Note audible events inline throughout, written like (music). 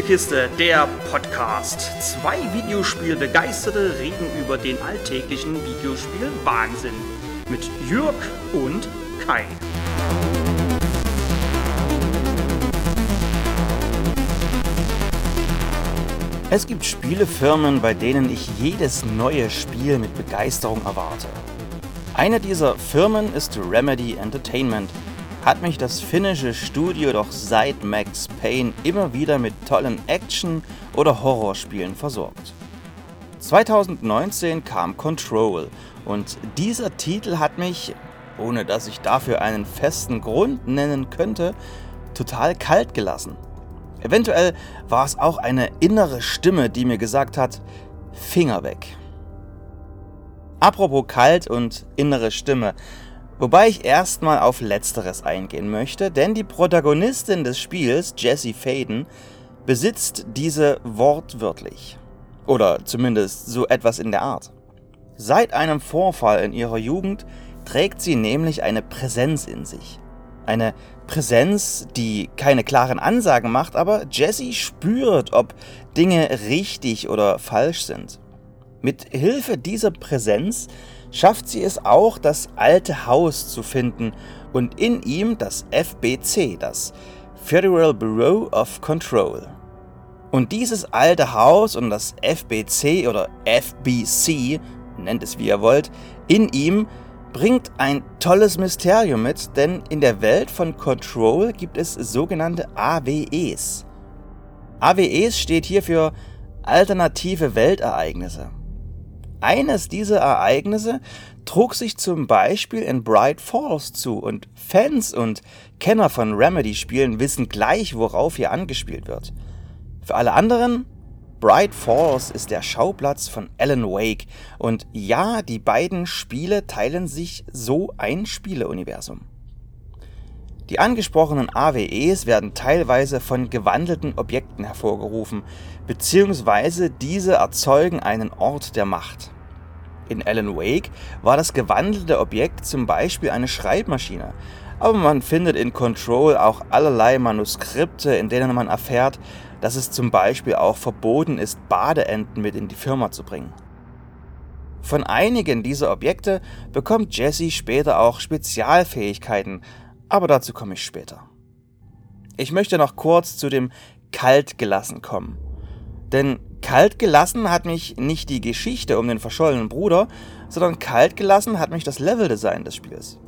Spielekiste, der Podcast. Zwei Videospielbegeisterte reden über den alltäglichen Videospiel-Wahnsinn. Mit Jürg und Kai. Es gibt Spielefirmen, bei denen ich jedes neue Spiel mit Begeisterung erwarte. Eine dieser Firmen ist Remedy Entertainment – hat mich das finnische Studio doch seit Max Payne immer wieder mit tollen Action- oder Horrorspielen versorgt. 2019 kam Control und dieser Titel hat mich, ohne dass ich dafür einen festen Grund nennen könnte, total kalt gelassen. Eventuell war es auch eine innere Stimme, die mir gesagt hat, Finger weg. Apropos kalt und innere Stimme, Wobei ich erstmal auf letzteres eingehen möchte, denn die Protagonistin des Spiels, Jessie Faden, besitzt diese wortwörtlich. Oder zumindest so etwas in der Art. Seit einem Vorfall in ihrer Jugend trägt sie nämlich eine Präsenz in sich. Eine Präsenz, die keine klaren Ansagen macht, aber Jessie spürt, ob Dinge richtig oder falsch sind. Mit Hilfe dieser Präsenz schafft sie es auch, das alte Haus zu finden und in ihm das FBC, das Federal Bureau of Control. Und dieses alte Haus und das FBC oder FBC, nennt es wie ihr wollt, in ihm bringt ein tolles Mysterium mit, denn in der Welt von Control gibt es sogenannte AWEs. AWEs steht hier für alternative Weltereignisse. Eines dieser Ereignisse trug sich zum Beispiel in Bright Falls zu und Fans und Kenner von Remedy-Spielen wissen gleich, worauf hier angespielt wird. Für alle anderen, Bright Falls ist der Schauplatz von Alan Wake und ja, die beiden Spiele teilen sich so ein Spieleuniversum. Die angesprochenen AWEs werden teilweise von gewandelten Objekten hervorgerufen, beziehungsweise diese erzeugen einen Ort der Macht. In Alan Wake war das gewandelte Objekt zum Beispiel eine Schreibmaschine, aber man findet in Control auch allerlei Manuskripte, in denen man erfährt, dass es zum Beispiel auch verboten ist, Badeenten mit in die Firma zu bringen. Von einigen dieser Objekte bekommt Jesse später auch Spezialfähigkeiten, aber dazu komme ich später. Ich möchte noch kurz zu dem Kalt gelassen kommen. Denn kalt gelassen hat mich nicht die Geschichte um den verschollenen Bruder, sondern kalt gelassen hat mich das Leveldesign des Spiels.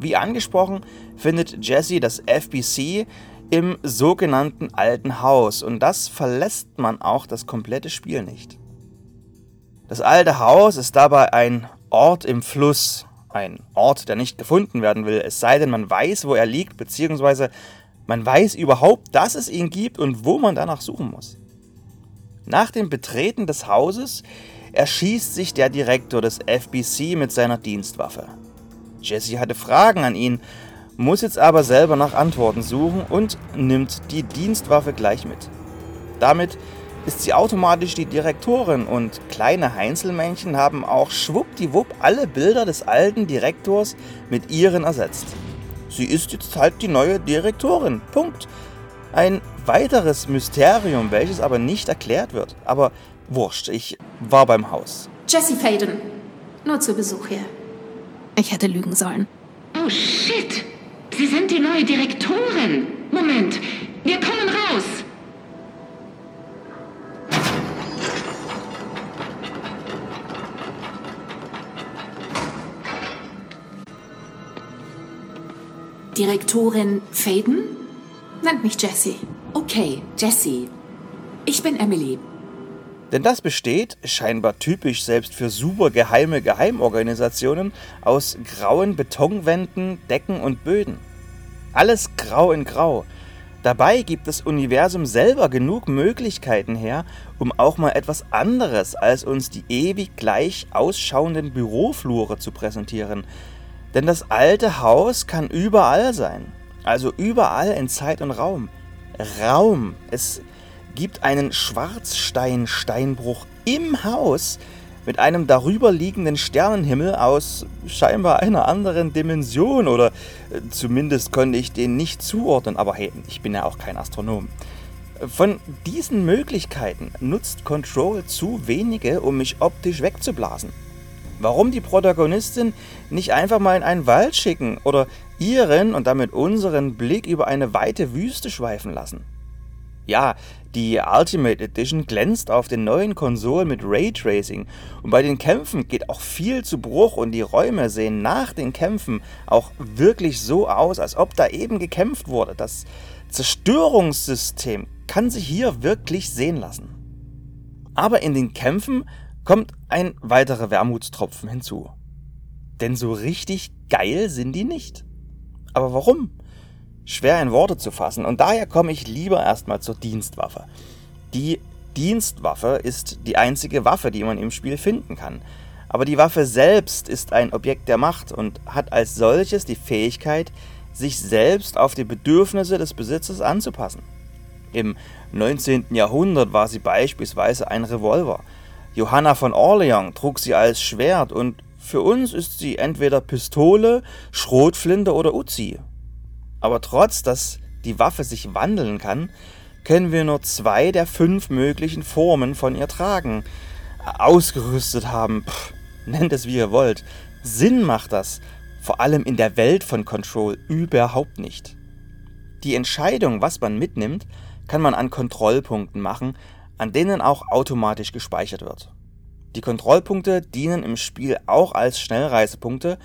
Wie angesprochen findet Jesse das FBC im sogenannten alten Haus und das verlässt man auch das komplette Spiel nicht. Das alte Haus ist dabei ein Ort im Fluss, ein Ort, der nicht gefunden werden will, es sei denn, man weiß, wo er liegt, beziehungsweise man weiß überhaupt, dass es ihn gibt und wo man danach suchen muss. Nach dem Betreten des Hauses erschießt sich der Direktor des FBC mit seiner Dienstwaffe. Jesse hatte Fragen an ihn, muss jetzt aber selber nach Antworten suchen und nimmt die Dienstwaffe gleich mit. Damit ist sie automatisch die Direktorin und kleine Heinzelmännchen haben auch schwuppdiwupp alle Bilder des alten Direktors mit ihren ersetzt. Sie ist jetzt halt die neue Direktorin. Punkt. Ein weiteres Mysterium, welches aber nicht erklärt wird. Aber wurscht, ich war beim Haus. Jesse Faden. Nur zu Besuch hier. Ich hätte lügen sollen. Oh shit! Sie sind die neue Direktorin. Moment, wir kommen raus. Direktorin Faden? Nennt mich Jessie. Okay, Jessie. Ich bin Emily. Denn das besteht, scheinbar typisch selbst für super geheime Geheimorganisationen, aus grauen Betonwänden, Decken und Böden. Alles grau in grau. Dabei gibt das Universum selber genug Möglichkeiten her, um auch mal etwas anderes als uns die ewig gleich ausschauenden Büroflure zu präsentieren. Denn das alte Haus kann überall sein. Also überall in Zeit und Raum. Raum. Es gibt einen Schwarzstein-Steinbruch im Haus mit einem darüber liegenden Sternenhimmel aus scheinbar einer anderen Dimension oder äh, zumindest konnte ich den nicht zuordnen, aber hey, ich bin ja auch kein Astronom. Von diesen Möglichkeiten nutzt Control zu wenige, um mich optisch wegzublasen. Warum die Protagonistin nicht einfach mal in einen Wald schicken oder ihren und damit unseren Blick über eine weite Wüste schweifen lassen? Ja, die Ultimate Edition glänzt auf den neuen Konsolen mit Raytracing und bei den Kämpfen geht auch viel zu Bruch und die Räume sehen nach den Kämpfen auch wirklich so aus, als ob da eben gekämpft wurde. Das Zerstörungssystem kann sich hier wirklich sehen lassen. Aber in den Kämpfen kommt ein weiterer Wermutstropfen hinzu. Denn so richtig geil sind die nicht. Aber warum? Schwer in Worte zu fassen und daher komme ich lieber erstmal zur Dienstwaffe. Die Dienstwaffe ist die einzige Waffe, die man im Spiel finden kann. Aber die Waffe selbst ist ein Objekt der Macht und hat als solches die Fähigkeit, sich selbst auf die Bedürfnisse des Besitzers anzupassen. Im 19. Jahrhundert war sie beispielsweise ein Revolver. Johanna von Orleans trug sie als Schwert und für uns ist sie entweder Pistole, Schrotflinte oder Uzi. Aber trotz, dass die Waffe sich wandeln kann, können wir nur zwei der fünf möglichen Formen von ihr tragen. Ausgerüstet haben, Pff, nennt es wie ihr wollt. Sinn macht das, vor allem in der Welt von Control, überhaupt nicht. Die Entscheidung, was man mitnimmt, kann man an Kontrollpunkten machen, an denen auch automatisch gespeichert wird. Die Kontrollpunkte dienen im Spiel auch als Schnellreisepunkte,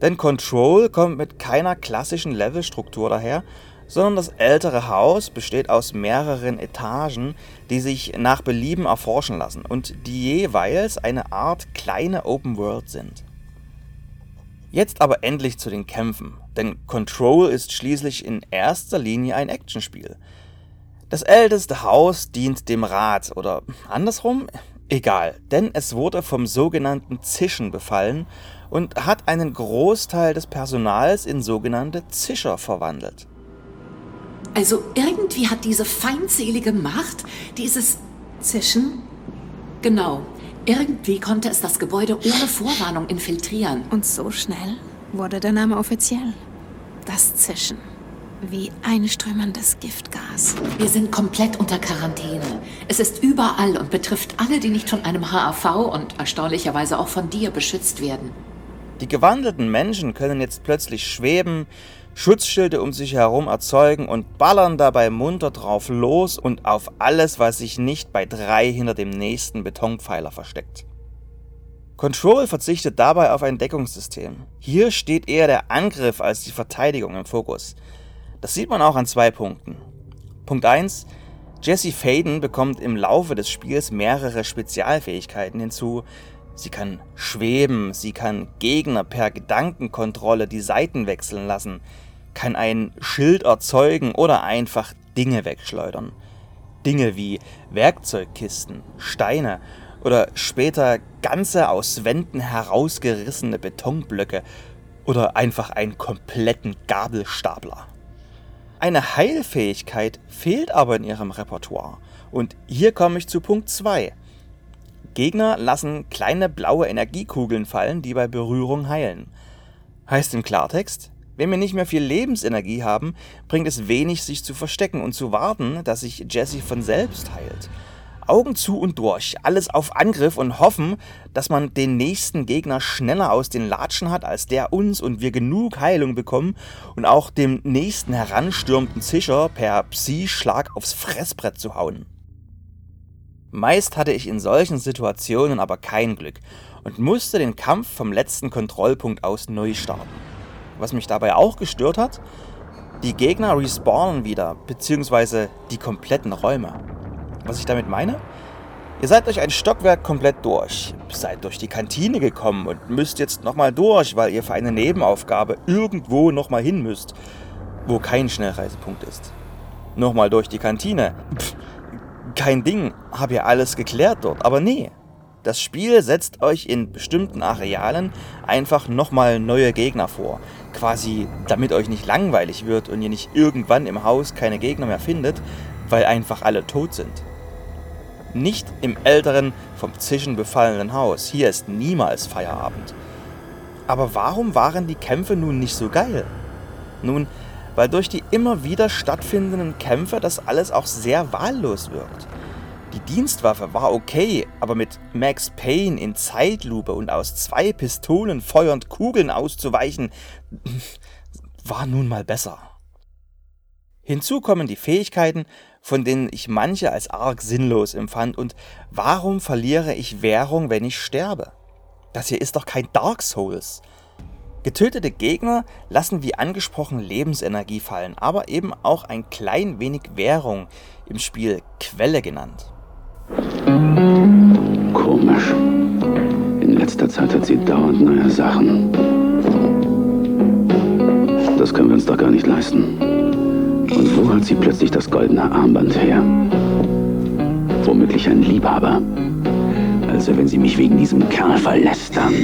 denn Control kommt mit keiner klassischen Levelstruktur daher, sondern das ältere Haus besteht aus mehreren Etagen, die sich nach Belieben erforschen lassen und die jeweils eine Art kleine Open World sind. Jetzt aber endlich zu den Kämpfen, denn Control ist schließlich in erster Linie ein Actionspiel. Das älteste Haus dient dem Rat oder andersrum, egal, denn es wurde vom sogenannten Zischen befallen und hat einen Großteil des Personals in sogenannte Zischer verwandelt. Also irgendwie hat diese feindselige Macht dieses Zischen? Genau. Irgendwie konnte es das Gebäude ohne Vorwarnung infiltrieren. Und so schnell wurde der Name offiziell. Das Zischen. Wie einströmendes Giftgas. Wir sind komplett unter Quarantäne. Es ist überall und betrifft alle, die nicht von einem HAV und erstaunlicherweise auch von dir beschützt werden. Die gewandelten Menschen können jetzt plötzlich schweben, Schutzschilde um sich herum erzeugen und ballern dabei munter drauf los und auf alles, was sich nicht bei drei hinter dem nächsten Betonpfeiler versteckt. Control verzichtet dabei auf ein Deckungssystem. Hier steht eher der Angriff als die Verteidigung im Fokus. Das sieht man auch an zwei Punkten. Punkt 1. Jessie Faden bekommt im Laufe des Spiels mehrere Spezialfähigkeiten hinzu. Sie kann schweben, sie kann Gegner per Gedankenkontrolle die Seiten wechseln lassen, kann ein Schild erzeugen oder einfach Dinge wegschleudern. Dinge wie Werkzeugkisten, Steine oder später ganze aus Wänden herausgerissene Betonblöcke oder einfach einen kompletten Gabelstapler. Eine Heilfähigkeit fehlt aber in ihrem Repertoire. Und hier komme ich zu Punkt 2. Gegner lassen kleine blaue Energiekugeln fallen, die bei Berührung heilen. Heißt im Klartext, wenn wir nicht mehr viel Lebensenergie haben, bringt es wenig, sich zu verstecken und zu warten, dass sich Jesse von selbst heilt. Augen zu und durch, alles auf Angriff und hoffen, dass man den nächsten Gegner schneller aus den Latschen hat, als der uns und wir genug Heilung bekommen und auch dem nächsten heranstürmten Zischer per Psi-Schlag aufs Fressbrett zu hauen. Meist hatte ich in solchen Situationen aber kein Glück und musste den Kampf vom letzten Kontrollpunkt aus neu starten. Was mich dabei auch gestört hat, die Gegner respawnen wieder, beziehungsweise die kompletten Räume. Was ich damit meine? Ihr seid durch ein Stockwerk komplett durch, seid durch die Kantine gekommen und müsst jetzt nochmal durch, weil ihr für eine Nebenaufgabe irgendwo nochmal hin müsst, wo kein Schnellreisepunkt ist. Nochmal durch die Kantine. Pff, kein Ding, hab ja alles geklärt dort, aber nee. Das Spiel setzt euch in bestimmten Arealen einfach nochmal neue Gegner vor. Quasi damit euch nicht langweilig wird und ihr nicht irgendwann im Haus keine Gegner mehr findet, weil einfach alle tot sind. Nicht im älteren, vom Zischen befallenen Haus. Hier ist niemals Feierabend. Aber warum waren die Kämpfe nun nicht so geil? Nun, weil durch die immer wieder stattfindenden Kämpfe das alles auch sehr wahllos wirkt. Die Dienstwaffe war okay, aber mit Max Payne in Zeitlupe und aus zwei Pistolen feuernd Kugeln auszuweichen, (laughs) war nun mal besser. Hinzu kommen die Fähigkeiten, von denen ich manche als arg sinnlos empfand und warum verliere ich Währung, wenn ich sterbe? Das hier ist doch kein Dark Souls. Getötete Gegner lassen wie angesprochen Lebensenergie fallen, aber eben auch ein klein wenig Währung, im Spiel Quelle genannt. Komisch. In letzter Zeit hat sie dauernd neue Sachen. Das können wir uns doch gar nicht leisten. Und wo hat sie plötzlich das goldene Armband her? Womöglich ein Liebhaber. Also wenn sie mich wegen diesem Kerl verlässt, dann...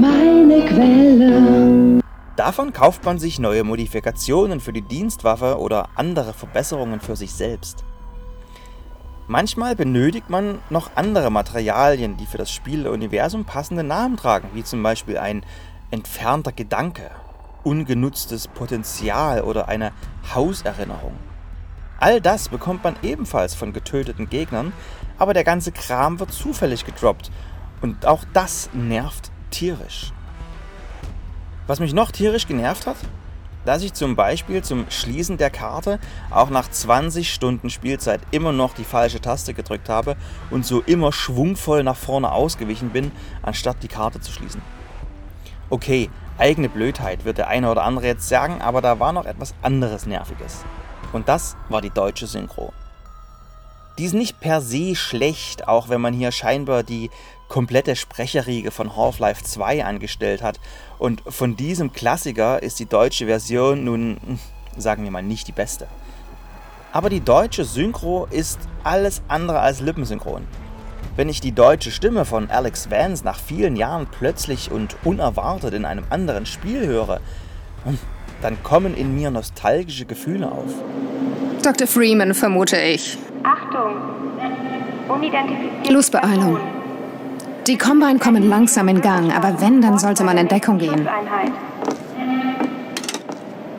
Meine Quelle. Davon kauft man sich neue Modifikationen für die Dienstwaffe oder andere Verbesserungen für sich selbst. Manchmal benötigt man noch andere Materialien, die für das Spieluniversum passende Namen tragen, wie zum Beispiel ein entfernter Gedanke, ungenutztes Potenzial oder eine Hauserinnerung. All das bekommt man ebenfalls von getöteten Gegnern, aber der ganze Kram wird zufällig gedroppt und auch das nervt tierisch. Was mich noch tierisch genervt hat, dass ich zum Beispiel zum Schließen der Karte auch nach 20 Stunden Spielzeit immer noch die falsche Taste gedrückt habe und so immer schwungvoll nach vorne ausgewichen bin, anstatt die Karte zu schließen. Okay, eigene Blödheit wird der eine oder andere jetzt sagen, aber da war noch etwas anderes Nerviges. Und das war die deutsche Synchro. Die ist nicht per se schlecht, auch wenn man hier scheinbar die komplette Sprecherriege von Half-Life 2 angestellt hat. Und von diesem Klassiker ist die deutsche Version nun, sagen wir mal, nicht die beste. Aber die deutsche Synchro ist alles andere als lippensynchron. Wenn ich die deutsche Stimme von Alex Vance nach vielen Jahren plötzlich und unerwartet in einem anderen Spiel höre, dann kommen in mir nostalgische Gefühle auf. Dr. Freeman, vermute ich. Achtung! Unidentifizierte Losbeeilung. Die Combine kommen langsam in Gang, aber wenn, dann sollte man in Deckung gehen.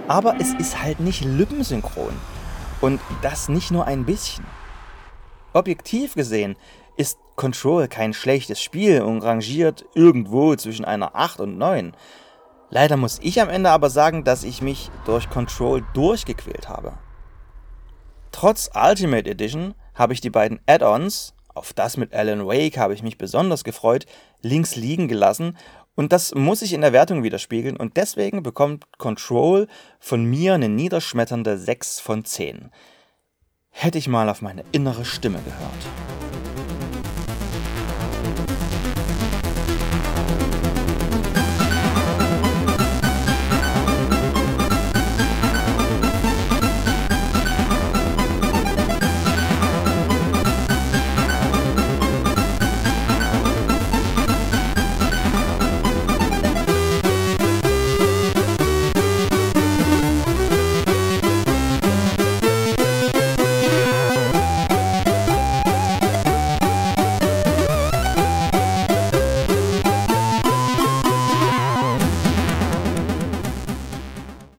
Aber es ist halt nicht lippensynchron. Und das nicht nur ein bisschen. Objektiv gesehen ist Control kein schlechtes Spiel und rangiert irgendwo zwischen einer 8 und 9. Leider muss ich am Ende aber sagen, dass ich mich durch Control durchgequält habe. Trotz Ultimate Edition habe ich die beiden Add-ons, auf das mit Alan Wake habe ich mich besonders gefreut, links liegen gelassen und das muss sich in der Wertung widerspiegeln und deswegen bekommt Control von mir eine niederschmetternde 6 von 10. Hätte ich mal auf meine innere Stimme gehört.